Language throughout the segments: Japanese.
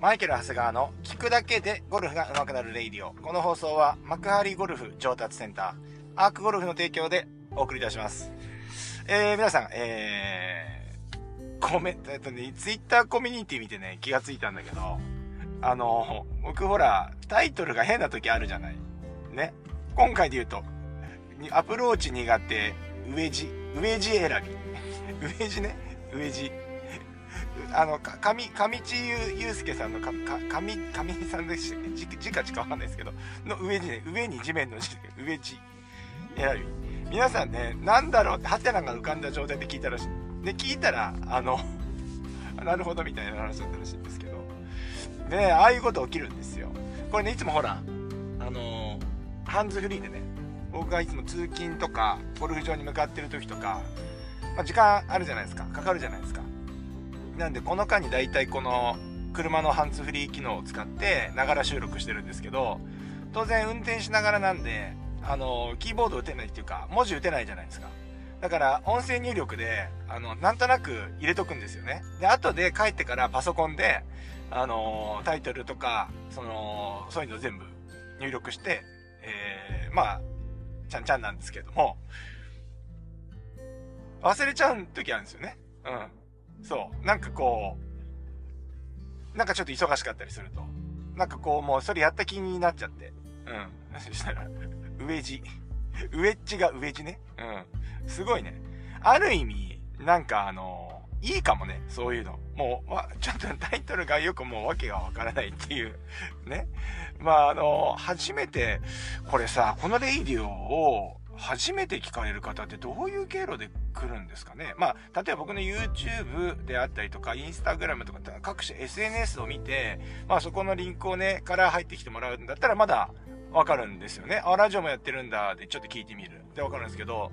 マイケル・長谷川の聞くだけでゴルフが上手くなるレイディオ。この放送は幕張ゴルフ上達センター、アークゴルフの提供でお送りいたします。えー、皆さん、えー、コメント、えっとね、ツイッターコミュニティ見てね、気がついたんだけど、あの、僕ほら、タイトルが変な時あるじゃない。ね。今回で言うと、アプローチ苦手、上地、上地選び。上地ね、上地。あの、か、上、上地ゆゆうすけさんのか、か、上、上さんでしたっけ？字か字かわかんないですけど、の上地ね、上に地面の字、上地選び。皆さんね、なんだろうって、ハテナが浮かんだ状態で聞いたらしい。で、聞いたら、あの、なるほどみたいな話だったらしいんですけど。で、ああいうこと起きるんですよ。これね、いつもほら、あのハンズフリーでね、僕がいつも通勤とか、ゴルフ場に向かってる時とか、まあ、時間あるじゃないですか。かかるじゃないですか。なんでこの間に大体この車のハンズフリー機能を使ってながら収録してるんですけど当然運転しながらなんであのキーボード打てないっていうか文字打てないじゃないですか。だから音声入力であのなんとなく入れとくんですよね。で後で帰ってからパソコンであのタイトルとかそのそういうの全部入力して、えー、まあちゃんちゃんなんですけども忘れちゃう時あるんですよね。うん。そう。なんかこう、なんかちょっと忙しかったりすると。なんかこう、もうそれやった気になっちゃって。うん。そしたら、上地。ウエッジが上地ね。うん。すごいね。ある意味、なんかあの、いいかもね、そういうの。もう、ちょっとタイトルがよくもう訳がわからないっていう。ね。まああの、初めて、これさ、このレイディオを初めて聞かれる方ってどういう経路で来るんですかね？まあ、例えば僕の YouTube であったりとか、Instagram とか各種 SNS を見て、まあそこのリンクをね、から入ってきてもらうんだったらまだわかるんですよね。あ、ラジオもやってるんだでちょっと聞いてみる。でわかるんですけど、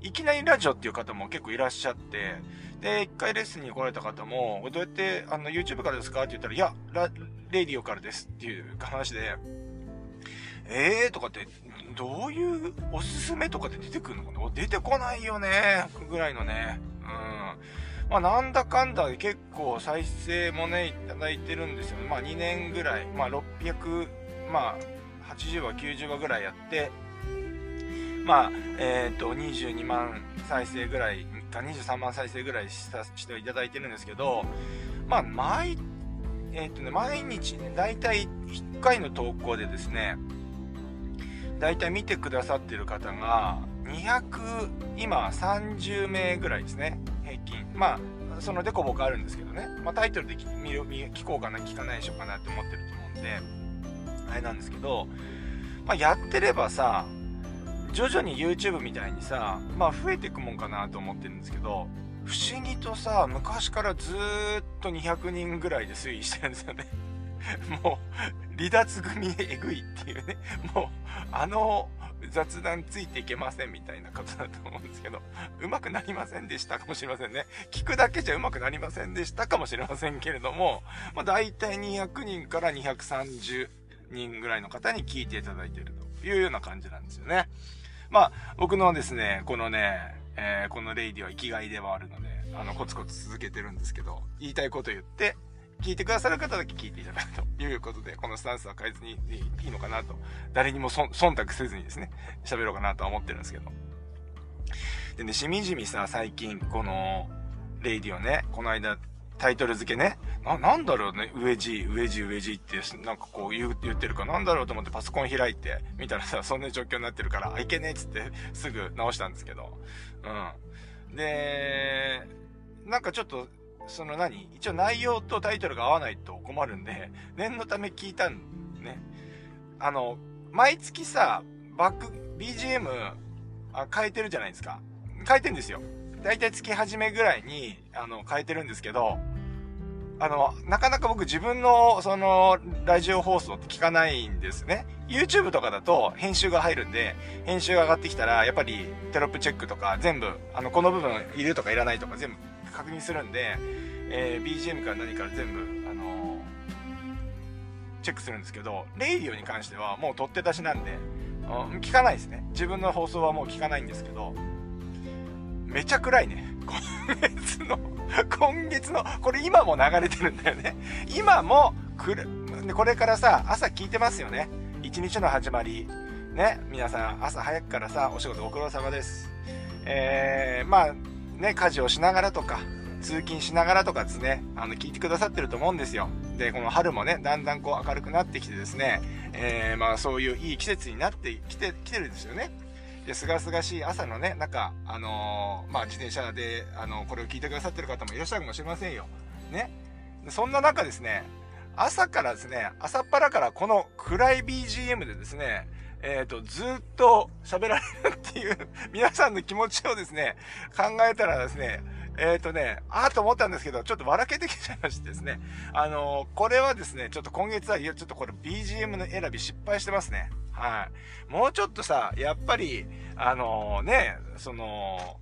いきなりラジオっていう方も結構いらっしゃって、で、一回レッスンに来られた方も、どうやって、あの、YouTube からですかって言ったら、いや、ラ、レディオからですっていう話で、えーとかって、どういうおすすめとかで出てくるのかな？出てこないよね。ぐらいのね。うん。まあ、なんだかんだで結構再生もね、いただいてるんですよ。まあ、2年ぐらい。まあ、600、まあ、80話、90話ぐらいやって、まあ、えっ、ー、と、22万再生ぐらいか、23万再生ぐらいさしていただいてるんですけど、まあ、毎、えっ、ー、とね、毎日ね、だいたい1回の投稿でですね、大体見てくださってる方が200今30名ぐらいですね。平均。まあそのデコボコあるんですけどね、まあ、タイトルで聞こうかな聞かないでしょうかなって思ってると思うんであれなんですけど、まあ、やってればさ徐々に YouTube みたいにさまあ増えていくもんかなと思ってるんですけど不思議とさ昔からずっと200人ぐらいで推移してるんですよね。もう離脱組えぐいっていうねもうあの雑談ついていけませんみたいなことだと思うんですけど、うまくなりませんでしたかもしれませんね。聞くだけじゃうまくなりませんでしたかもしれませんけれども、まあ大体200人から230人ぐらいの方に聞いていただいているというような感じなんですよね。まあ僕のですね、このね、えー、このレイディは生きがいではあるので、あの、コツコツ続けてるんですけど、言いたいこと言って、聞いてくださる方だけ聞いていただくということで、このスタンスは変えずにいいのかなと、誰にも忖度せずにですね、喋ろうかなとは思ってるんですけど。でね、しみじみさ、最近、この、レイディオね、この間、タイトル付けね、な、なんだろうね、上地、上地、上地って、なんかこう言う、言ってるかなんだろうと思ってパソコン開いて、見たらさ、そんな状況になってるから、あ、いけねえっつってすぐ直したんですけど、うん。で、なんかちょっと、その何？一応内容とタイトルが合わないと困るんで、念のため聞いたんね。あの、毎月さ、バック、BGM、あ変えてるじゃないですか。変えてんですよ。だいたい月始めぐらいに、あの、変えてるんですけど、あの、なかなか僕自分の、その、ラジオ放送って聞かないんですね。YouTube とかだと編集が入るんで、編集が上がってきたら、やっぱりテロップチェックとか全部、あの、この部分いるとかいらないとか全部確認するんで、えー、BGM から何から全部、あのー、チェックするんですけど、レイディオに関してはもう取って出しなんで、聞かないですね。自分の放送はもう聞かないんですけど、めちゃ暗いね。今月の、今月の、これ今も流れてるんだよね。今も、くる、これからさ、朝聞いてますよね。一日の始まり。ね、皆さん朝早くからさ、お仕事ご苦労様です。えー、まあ、ね、家事をしながらとか、通勤しながらとかですね、あの、聞いてくださってると思うんですよ。で、この春もね、だんだんこう明るくなってきてですね、えー、まあそういういい季節になってきて、きてるんですよね。で、すがすがしい朝のね、なんか、あのー、まあ自転車で、あの、これを聞いてくださってる方もいらっしゃるかもしれませんよ。ね。そんな中ですね、朝からですね、朝っぱらからこの暗い BGM でですね、えっ、ー、と、ずっと喋られるっていう皆さんの気持ちをですね、考えたらですね、えっ、ー、とね、ああと思ったんですけど、ちょっと笑けてきちゃいましてですね。あのー、これはですね、ちょっと今月は、いやちょっとこれ BGM の選び失敗してますね。はい。もうちょっとさ、やっぱり、あのー、ね、その、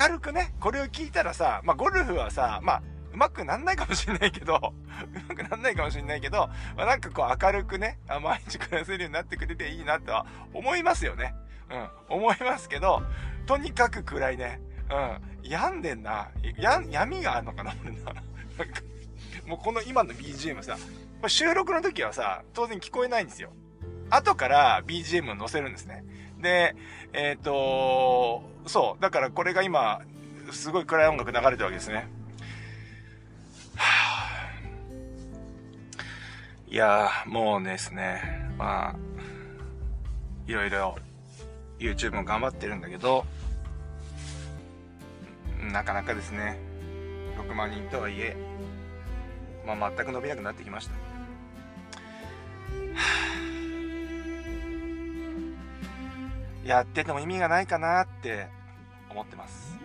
明るくね、これを聞いたらさ、まあ、ゴルフはさ、まあ、うまくなんないかもしんないけど、うまくなんないかもしんないけど、まあ、なんかこう明るくね、毎日暮らせるようになってくれていいなとは思いますよね。うん、思いますけど、とにかく暗いね。うん、病んでんな。や、闇があるのかな、俺な。なんか、もうこの今の BGM さ、収録の時はさ、当然聞こえないんですよ。後から BGM を載せるんですね。で、えっ、ー、とそう、だからこれが今、すごい暗い音楽流れてるわけですね。いやー、もうですね、まあ、いろいろ YouTube も頑張ってるんだけど、なかなかですね、6万人とはいえ、まあ、全く伸びなくなってきました。やってても意味がないかなって思ってます。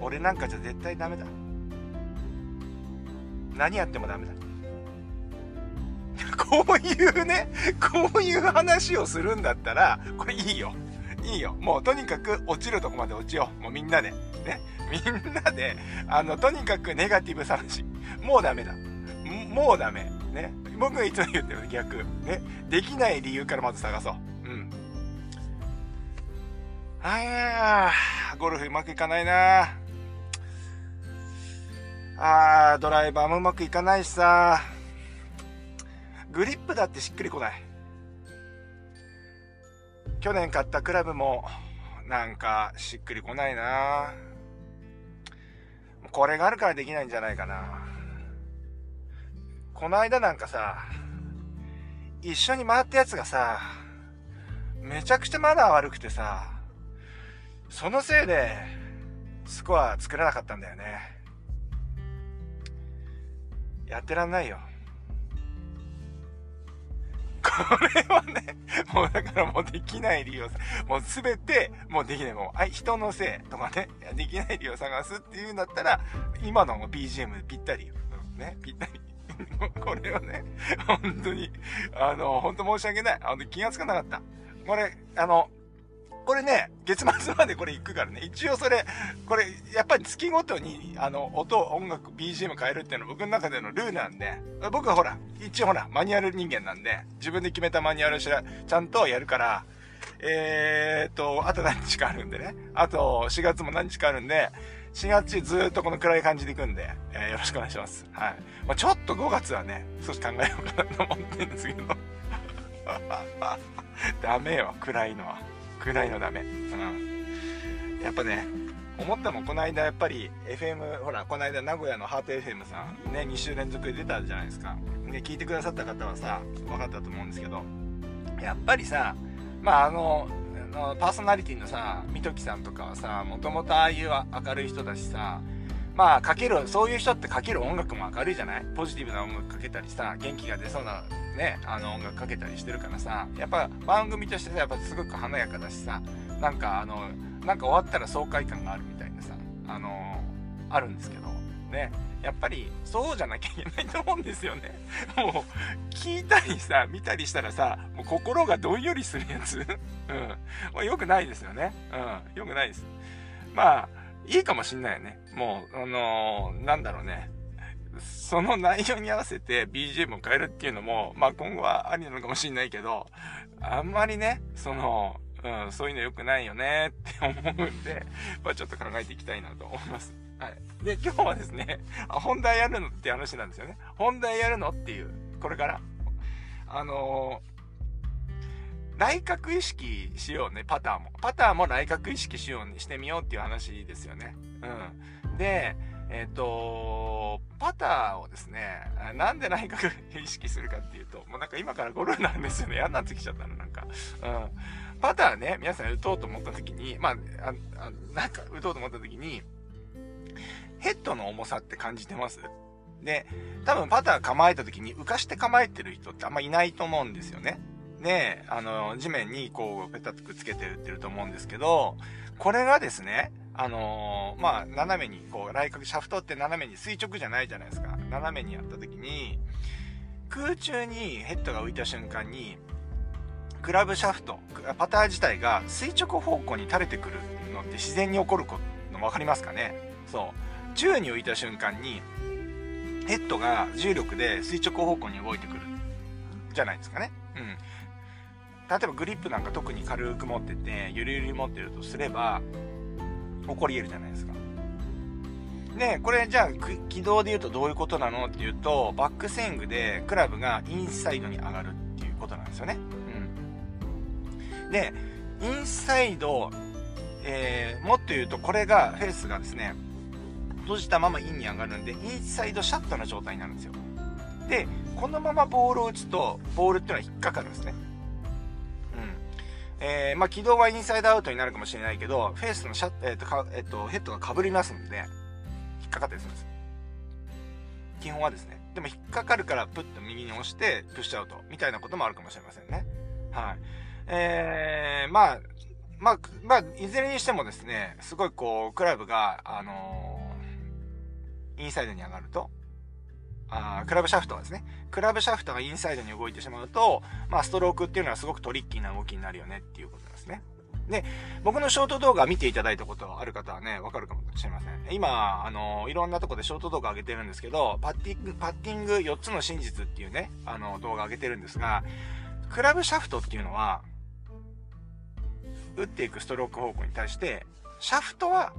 俺なんかじゃ絶対ダメだ。何やってもダメだ。こういうね、こういう話をするんだったら、これいいよ。いいよ。もうとにかく落ちるとこまで落ちよう。もうみんなで。ね。みんなで、あの、とにかくネガティブ探し。もうダメだ。もうダメ。ね。僕がいつも言ってる逆。ね。できない理由からまず探そう。うん。あやゴルフうまくいかないなあー、ドライバーもうまくいかないしさ。グリップだってしっくりこない。去年買ったクラブも、なんか、しっくりこないなこれがあるからできないんじゃないかな。この間なんかさ、一緒に回ったやつがさ、めちゃくちゃマナー悪くてさ、そのせいで、スコア作らなかったんだよね。やってらんないよ。これはね、もうだからもうできない理由を、もうすべて、もうできない。もう、はい、人のせいとかね、できない理由を探すっていうんだったら、今の BGM ぴったりよ。ね、ぴったり。これはね、本当に、あの、本当申し訳ない。あの、気がつかなかった。これ、あの、これね、月末までこれ行くからね、一応それ、これ、やっぱり月ごとに、あの、音、音楽、BGM 変えるっていうのは僕の中でのルールなんで、僕はほら、一応ほら、マニュアル人間なんで、自分で決めたマニュアルしら、ちゃんとやるから、えー、と、あと何日かあるんでね、あと4月も何日かあるんで、4月中ずっとこの暗い感じで行くんで、えー、よろしくお願いします。はい。まあ、ちょっと5月はね、少し考えようかなと思ってるんですけど。ダメよ、暗いのは。暗いのダメ。うん。やっぱね、思ったもん、この間やっぱり FM、ほら、この間名古屋のハート FM さん、ね、2週連続で出たじゃないですか。で、聞いてくださった方はさ、分かったと思うんですけど、やっぱりさ、まああの、パーソナリティのさ、みときさんとかはさ、もともとああいう明るい人だしさ、まあ、かける、そういう人ってかける音楽も明るいじゃない？ポジティブな音楽かけたりさ、元気が出そうなね、あの音楽かけたりしてるからさ、やっぱ番組としてさ、やっぱすごく華やかだしさ、なんかあの、なんか終わったら爽快感があるみたいなさ、あのあるんですけど、ね、やっぱりそうじゃなきゃいけないと思うんですよね。もう、聞いたりさ、見たりしたらさ、もう心がどんよりするやつ。うん。まあ、よくないですよね。うん。よくないです。まあ、いいかもしんないよね。もう、あのー、なんだろうね。その内容に合わせて BGM を変えるっていうのも、まあ今後はありなのかもしんないけど、あんまりね、その、うん、そういうの良くないよねって思うんで、まあちょっと考えていきたいなと思います。はい。で、今日はですね、あ、本題やるのって話なんですよね。本題やるのっていう、これから。あのー、内角意識しようね、パターも。パターも内角意識しようにしてみようっていう話ですよね。うん。で、えっ、ー、と、パターをですね、なんで内角意識するかっていうと、もうなんか今からゴルフなんですよね。嫌になってきちゃったの、なんか。うん。パターね、皆さん打とうと思った時に、まあ、ああなんか打とうと思った時に、ヘッドの重さって感じてます？で、多分パター構えた時に浮かして構えてる人ってあんまいないと思うんですよね。で、あの、地面にこう、ペタッとくっつけて打ってると思うんですけど、これがですね、あのー、まあ、斜めに、こう、来角、シャフトって斜めに垂直じゃないじゃないですか。斜めにやった時に、空中にヘッドが浮いた瞬間に、クラブシャフト、パター自体が垂直方向に垂れてくるのって自然に起こるの分かりますかね？そう。宙に浮いた瞬間に、ヘッドが重力で垂直方向に動いてくる。じゃないですかね。うん。例えばグリップなんか特に軽く持ってて、ゆるゆる持ってるとすれば、起こり得るじゃないですか。で、これじゃあ、軌道で言うとどういうことなのっていうと、バックスイングでクラブがインサイドに上がるっていうことなんですよね。うん。で、インサイド、えー、もっと言うとこれが、フェースがですね、閉じたままインに上がるんで、インサイドシャットの状態になるんですよ。で、このままボールを打つと、ボールっていうのは引っかかるんですね。えー、まあ、軌道はインサイドアウトになるかもしれないけど、フェースのシャッ、えっ、ー、と、か、えっ、ー、と、ヘッドが被りますんで、引っかかったりするんです。基本はですね。でも引っかかるからプッと右に押して、プッシュアウト、みたいなこともあるかもしれませんね。はい。えー、まあ、まあ、まあ、いずれにしてもですね、すごいこう、クラブが、あの、インサイドに上がると、あクラブシャフトがですね、クラブシャフトがインサイドに動いてしまうと、まあ、ストロークっていうのはすごくトリッキーな動きになるよねっていうことなんですね。で、僕のショート動画見ていただいたことある方はね、わかるかもしれません。今、あの、いろんなとこでショート動画上げてるんですけど、パッティング、パッティング4つの真実っていうね、あの、動画上げてるんですが、クラブシャフトっていうのは、打っていくストローク方向に対して、シャフトは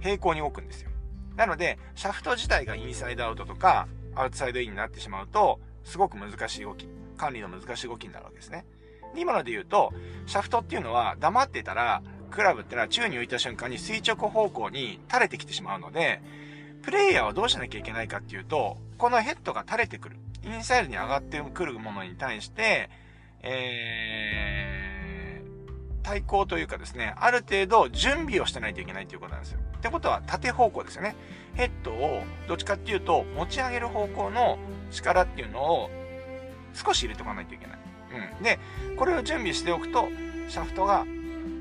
平行に動くんですよ。なので、シャフト自体がインサイドアウトとか、アウトサイドインになってしまうと、すごく難しい動き、管理の難しい動きになるわけですね。で今ので言うと、シャフトっていうのは黙ってたら、クラブってのは宙に浮いた瞬間に垂直方向に垂れてきてしまうので、プレイヤーはどうしなきゃいけないかっていうと、このヘッドが垂れてくる。インサイドに上がってくるものに対して、えー、対抗というかですね、ある程度準備をしてないといけないということなんですよ。ってことは縦方向ですよね。ヘッドをどっちかっていうと持ち上げる方向の力っていうのを少し入れておかないといけない。うん。で、これを準備しておくと、シャフトが、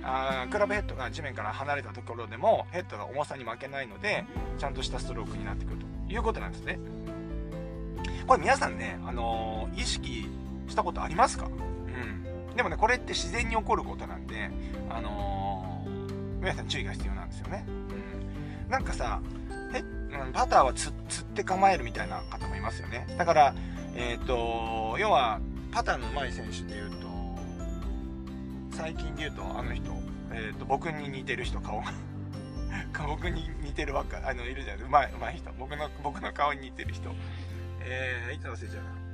あクラブヘッドが地面から離れたところでもヘッドが重さに負けないので、ちゃんとしたストロークになってくるということなんですね。これ皆さんね、あのー、意識したことありますか？でもね、これって自然に起こることなんで、あのー、皆さん注意が必要なんですよね。うん。なんかさ、え、うん、パターはつ釣って構えるみたいな方もいますよね。だから、えっ、ー、と、要は、パターの上手い選手で言うと、最近で言うと、あの人、えっ、ー、と、僕に似てる人、顔が 僕に似てるばっか、あの、いるじゃない、うまい、うまい人。僕の、僕の顔に似てる人。えー、いつ忘れちゃうな。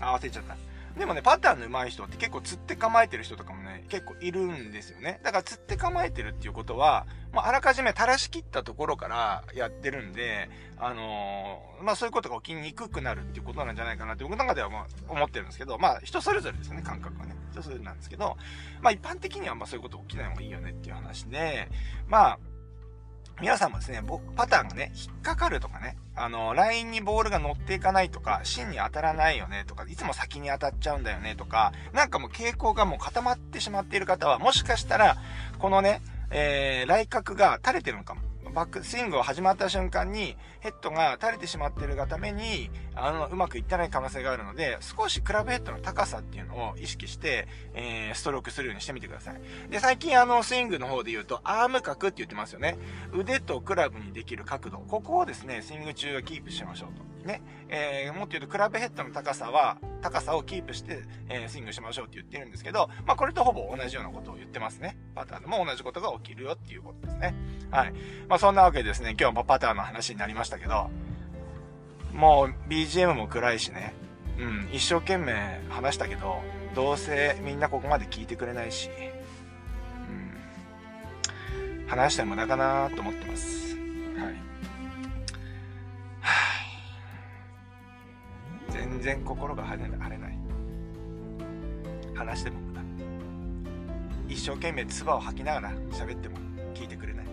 あ、忘れちゃった。でもね、パターンの上手い人って結構釣って構えてる人とかもね、結構いるんですよね。だから釣って構えてるっていうことは、まあ、あらかじめ垂らし切ったところからやってるんで、あのー、まあ、そういうことが起きにくくなるっていうことなんじゃないかなって僕の中ではまあ、思ってるんですけど、まあ、人それぞれですよね、感覚はね。人それぞれなんですけど、まあ、一般的にはまあ、そういうこと起きない方がいいよねっていう話で、まあ、皆さんもですね、パターンがね、引っかかるとかね、あの、ラインにボールが乗っていかないとか、芯に当たらないよねとか、いつも先に当たっちゃうんだよねとか、なんかもう傾向がもう固まってしまっている方は、もしかしたら、このね、えー、来角が垂れてるのかも。バックスイングを始まった瞬間にヘッドが垂れてしまってるがために、あの、うまくいってない可能性があるので、少しクラブヘッドの高さっていうのを意識して、えー、ストロークするようにしてみてください。で、最近あの、スイングの方で言うと、アーム角って言ってますよね。腕とクラブにできる角度。ここをですね、スイング中はキープしましょうと。ね、えー、もっと言うとクラブヘッドの高さは、高さをキープして、えー、スイングしましょうって言ってるんですけど、まあこれとほぼ同じようなことを言ってますね。パターでも同じことが起きるよっていうことですね。はい。まあそんなわけでですね、今日もパターの話になりましたけど、もう BGM も暗いしね、うん、一生懸命話したけど、どうせみんなここまで聞いてくれないし、うん、話しても無駄かなと思ってます。はい。全然心が晴れない。話しても無駄。一生懸命唾を吐きながら喋っても聞いてくれない。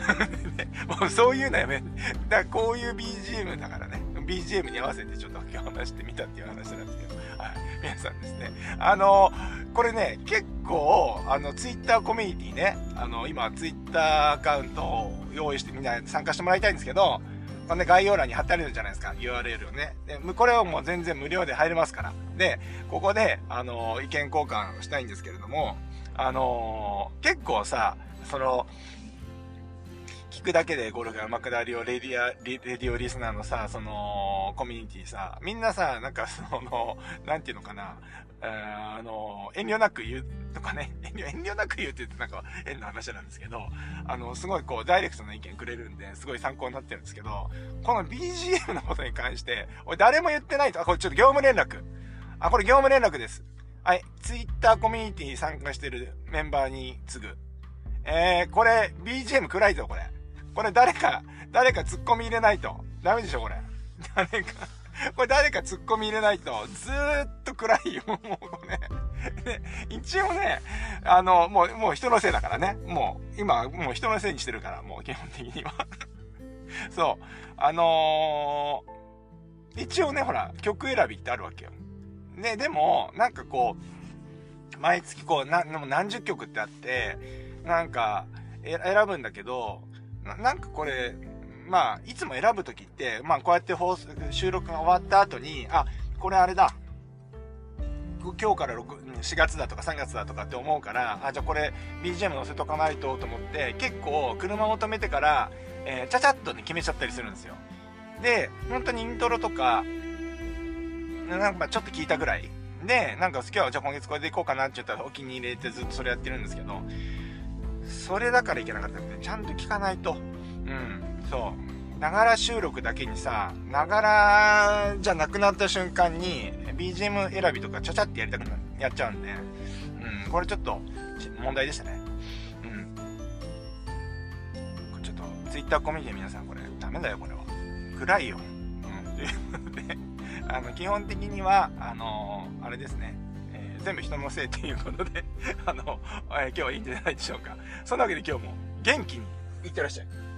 もうそういうのやめ。だこういう BGM だからね。BGM に合わせてちょっと今日話してみたっていう話なんですけど。はい。皆さんですね。あの、これね、結構、あの、Twitter コミュニティね、あの、今 Twitter アカウントを用意してみんな参加してもらいたいんですけど、このね、概要欄に貼ってあるじゃないですか、URL をね。で、これをもう全然無料で入れますから。で、ここで、あの、意見交換したいんですけれども、あの結構さ、その、聞くだけでゴルフが上手くなるよ、レディア、レディオリスナーのさ、その、コミュニティさ、みんなさ、なんかその、なんていうのかな、あの、遠慮なく言うとかね、遠慮、遠慮なく言うって言ってなんか変な話なんですけど、あの、すごいこう、ダイレクトな意見くれるんで、すごい参考になってるんですけど、この BGM のことに関して、俺誰も言ってないと、あ、これちょっと業務連絡。あ、これ業務連絡です。はい、Twitter コミュニティに参加してるメンバーに次ぐ。えー、これ、BGM 暗いぞ、これ。これ誰か、誰か突っ込み入れないと。ダメでしょ、これ。誰か、これ誰か突っ込み入れないと、ずーっと暗いよ、もうね。で、一応ね、あの、もう、もう人のせいだからね。もう、今、もう人のせいにしてるから、もう基本的には。そう。あのー、一応ね、ほら、曲選びってあるわけよ。ね、でも、なんかこう、毎月こう、な、何十曲ってあって、なんか、選ぶんだけど、なんかこれ、まあ、いつも選ぶときって、まあ、こうやって放送、収録が終わった後に、あ、これあれだ。今日から6 4月だとか3月だとかって思うから、あ、じゃあこれ BGM 載せとかないとと思って、結構車を止めてから、えー、ちゃちゃっとね、決めちゃったりするんですよ。で、本当にイントロとか、なんかちょっと聞いたぐらい。で、なんか今日はじゃあ今月これでいこうかなって言ったらお気に入りてずっとそれやってるんですけど、それだからいけなかったんで、ちゃんと聞かないと。うん、そう。ながら収録だけにさ、ながらじゃなくなった瞬間に、BGM 選びとかちゃちゃってやりたくな、やっちゃうんで、うん、これちょっと問題でしたね。うん。ちょっと、Twitter コミュニティ皆さんこれ、ダメだよ、これは。暗いよ。うん。ということで、あの、基本的には、あのー、あれですね。全部人のせいっていうことで あの、えー、今日はいいんじゃないでしょうか。そんなわけで今日も元気にいってらっしゃい。